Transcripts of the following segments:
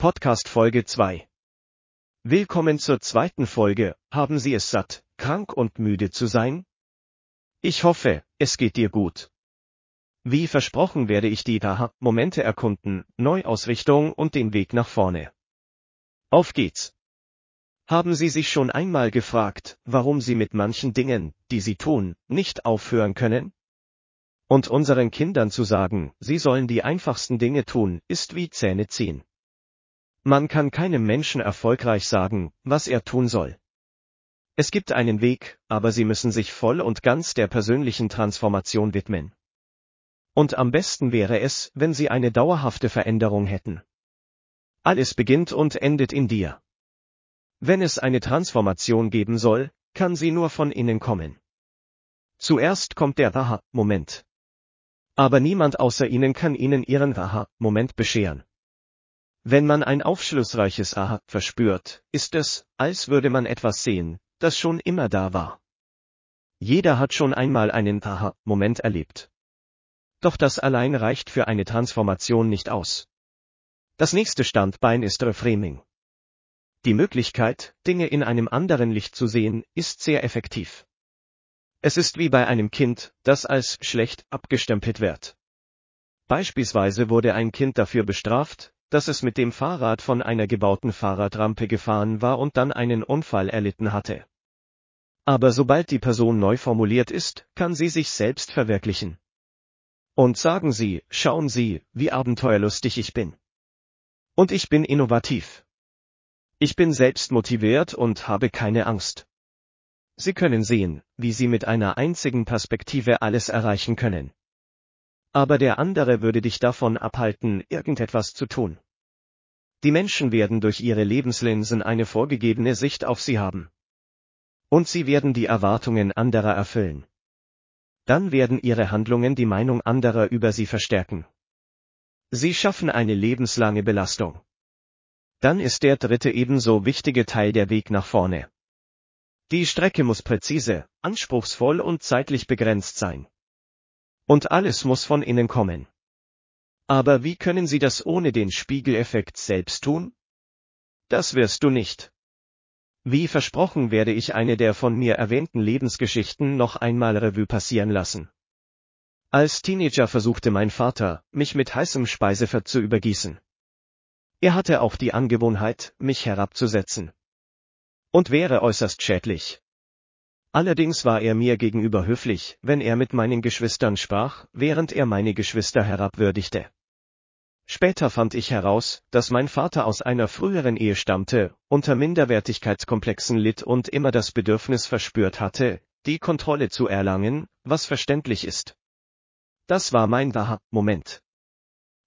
Podcast Folge 2. Willkommen zur zweiten Folge. Haben Sie es satt, krank und müde zu sein? Ich hoffe, es geht dir gut. Wie versprochen werde ich die Aha-Momente erkunden, Neuausrichtung und den Weg nach vorne. Auf geht's. Haben Sie sich schon einmal gefragt, warum Sie mit manchen Dingen, die Sie tun, nicht aufhören können? Und unseren Kindern zu sagen, sie sollen die einfachsten Dinge tun, ist wie Zähne ziehen. Man kann keinem Menschen erfolgreich sagen, was er tun soll. Es gibt einen Weg, aber Sie müssen sich voll und ganz der persönlichen Transformation widmen. Und am besten wäre es, wenn Sie eine dauerhafte Veränderung hätten. Alles beginnt und endet in dir. Wenn es eine Transformation geben soll, kann sie nur von innen kommen. Zuerst kommt der Aha-Moment. Aber niemand außer Ihnen kann Ihnen Ihren Aha-Moment bescheren. Wenn man ein aufschlussreiches Aha verspürt, ist es, als würde man etwas sehen, das schon immer da war. Jeder hat schon einmal einen Aha-Moment erlebt. Doch das allein reicht für eine Transformation nicht aus. Das nächste Standbein ist Reframing. Die Möglichkeit, Dinge in einem anderen Licht zu sehen, ist sehr effektiv. Es ist wie bei einem Kind, das als schlecht abgestempelt wird. Beispielsweise wurde ein Kind dafür bestraft, dass es mit dem Fahrrad von einer gebauten Fahrradrampe gefahren war und dann einen Unfall erlitten hatte. Aber sobald die Person neu formuliert ist, kann sie sich selbst verwirklichen. Und sagen Sie, schauen Sie, wie abenteuerlustig ich bin. Und ich bin innovativ. Ich bin selbst motiviert und habe keine Angst. Sie können sehen, wie Sie mit einer einzigen Perspektive alles erreichen können. Aber der andere würde dich davon abhalten, irgendetwas zu tun. Die Menschen werden durch ihre Lebenslinsen eine vorgegebene Sicht auf sie haben. Und sie werden die Erwartungen anderer erfüllen. Dann werden ihre Handlungen die Meinung anderer über sie verstärken. Sie schaffen eine lebenslange Belastung. Dann ist der dritte ebenso wichtige Teil der Weg nach vorne. Die Strecke muss präzise, anspruchsvoll und zeitlich begrenzt sein. Und alles muss von innen kommen. Aber wie können Sie das ohne den Spiegeleffekt selbst tun? Das wirst du nicht. Wie versprochen werde ich eine der von mir erwähnten Lebensgeschichten noch einmal Revue passieren lassen. Als Teenager versuchte mein Vater, mich mit heißem Speisefett zu übergießen. Er hatte auch die Angewohnheit, mich herabzusetzen und wäre äußerst schädlich. Allerdings war er mir gegenüber höflich, wenn er mit meinen Geschwistern sprach, während er meine Geschwister herabwürdigte. Später fand ich heraus, dass mein Vater aus einer früheren Ehe stammte, unter Minderwertigkeitskomplexen litt und immer das Bedürfnis verspürt hatte, die Kontrolle zu erlangen, was verständlich ist. Das war mein Aha-Moment.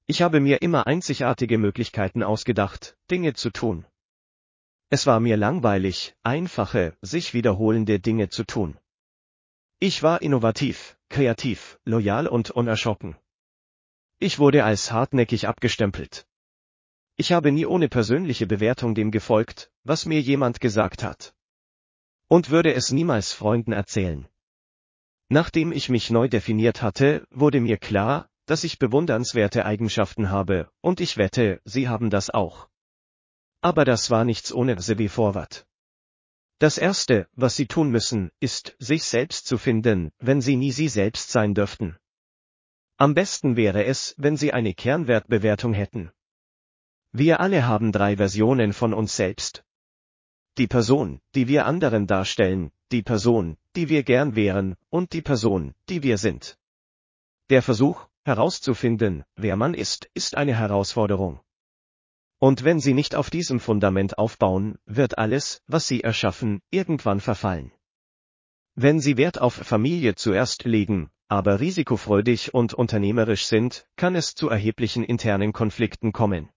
Ich habe mir immer einzigartige Möglichkeiten ausgedacht, Dinge zu tun. Es war mir langweilig, einfache, sich wiederholende Dinge zu tun. Ich war innovativ, kreativ, loyal und unerschrocken. Ich wurde als hartnäckig abgestempelt. Ich habe nie ohne persönliche Bewertung dem gefolgt, was mir jemand gesagt hat. Und würde es niemals Freunden erzählen. Nachdem ich mich neu definiert hatte, wurde mir klar, dass ich bewundernswerte Eigenschaften habe, und ich wette, Sie haben das auch. Aber das war nichts ohne Way Forward. Das Erste, was Sie tun müssen, ist, sich selbst zu finden, wenn Sie nie Sie selbst sein dürften. Am besten wäre es, wenn Sie eine Kernwertbewertung hätten. Wir alle haben drei Versionen von uns selbst. Die Person, die wir anderen darstellen, die Person, die wir gern wären, und die Person, die wir sind. Der Versuch, herauszufinden, wer man ist, ist eine Herausforderung. Und wenn Sie nicht auf diesem Fundament aufbauen, wird alles, was Sie erschaffen, irgendwann verfallen. Wenn Sie Wert auf Familie zuerst legen, aber risikofreudig und unternehmerisch sind, kann es zu erheblichen internen Konflikten kommen.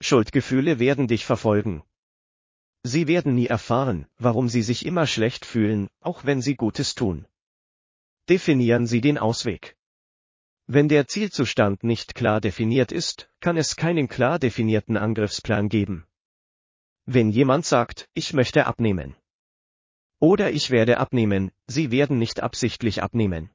Schuldgefühle werden dich verfolgen. Sie werden nie erfahren, warum Sie sich immer schlecht fühlen, auch wenn Sie Gutes tun. Definieren Sie den Ausweg. Wenn der Zielzustand nicht klar definiert ist, kann es keinen klar definierten Angriffsplan geben. Wenn jemand sagt, ich möchte abnehmen. Oder ich werde abnehmen, sie werden nicht absichtlich abnehmen.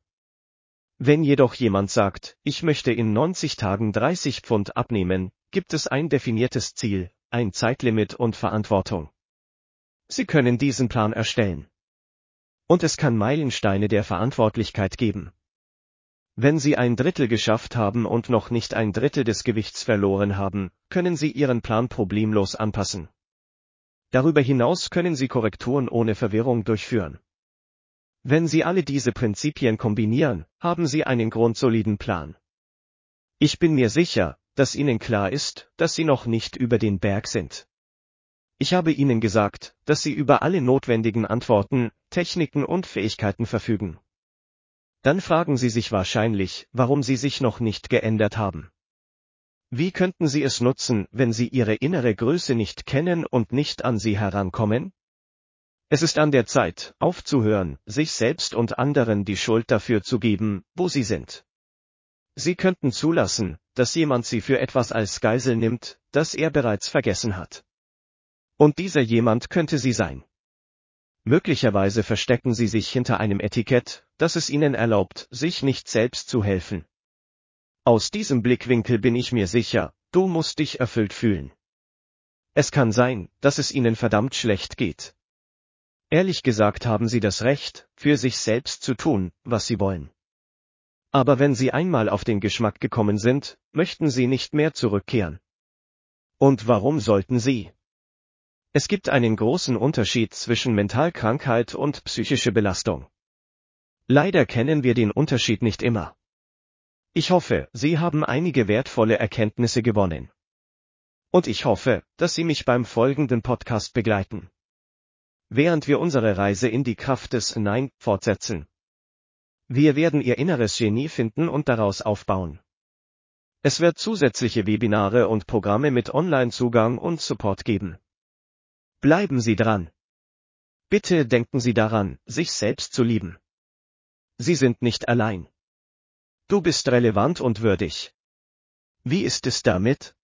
Wenn jedoch jemand sagt, ich möchte in 90 Tagen 30 Pfund abnehmen, gibt es ein definiertes Ziel, ein Zeitlimit und Verantwortung. Sie können diesen Plan erstellen. Und es kann Meilensteine der Verantwortlichkeit geben. Wenn Sie ein Drittel geschafft haben und noch nicht ein Drittel des Gewichts verloren haben, können Sie Ihren Plan problemlos anpassen. Darüber hinaus können Sie Korrekturen ohne Verwirrung durchführen. Wenn Sie alle diese Prinzipien kombinieren, haben Sie einen grundsoliden Plan. Ich bin mir sicher, dass Ihnen klar ist, dass Sie noch nicht über den Berg sind. Ich habe Ihnen gesagt, dass Sie über alle notwendigen Antworten, Techniken und Fähigkeiten verfügen. Dann fragen Sie sich wahrscheinlich, warum Sie sich noch nicht geändert haben. Wie könnten Sie es nutzen, wenn Sie Ihre innere Größe nicht kennen und nicht an sie herankommen? Es ist an der Zeit, aufzuhören, sich selbst und anderen die Schuld dafür zu geben, wo Sie sind. Sie könnten zulassen, dass jemand Sie für etwas als Geisel nimmt, das er bereits vergessen hat. Und dieser jemand könnte Sie sein. Möglicherweise verstecken Sie sich hinter einem Etikett, das es Ihnen erlaubt, sich nicht selbst zu helfen. Aus diesem Blickwinkel bin ich mir sicher, du musst dich erfüllt fühlen. Es kann sein, dass es Ihnen verdammt schlecht geht. Ehrlich gesagt haben Sie das Recht, für sich selbst zu tun, was Sie wollen. Aber wenn Sie einmal auf den Geschmack gekommen sind, möchten Sie nicht mehr zurückkehren. Und warum sollten Sie? Es gibt einen großen Unterschied zwischen Mentalkrankheit und psychische Belastung. Leider kennen wir den Unterschied nicht immer. Ich hoffe, Sie haben einige wertvolle Erkenntnisse gewonnen. Und ich hoffe, dass Sie mich beim folgenden Podcast begleiten. Während wir unsere Reise in die Kraft des Nein fortsetzen. Wir werden Ihr inneres Genie finden und daraus aufbauen. Es wird zusätzliche Webinare und Programme mit Online-Zugang und Support geben. Bleiben Sie dran. Bitte denken Sie daran, sich selbst zu lieben. Sie sind nicht allein. Du bist relevant und würdig. Wie ist es damit?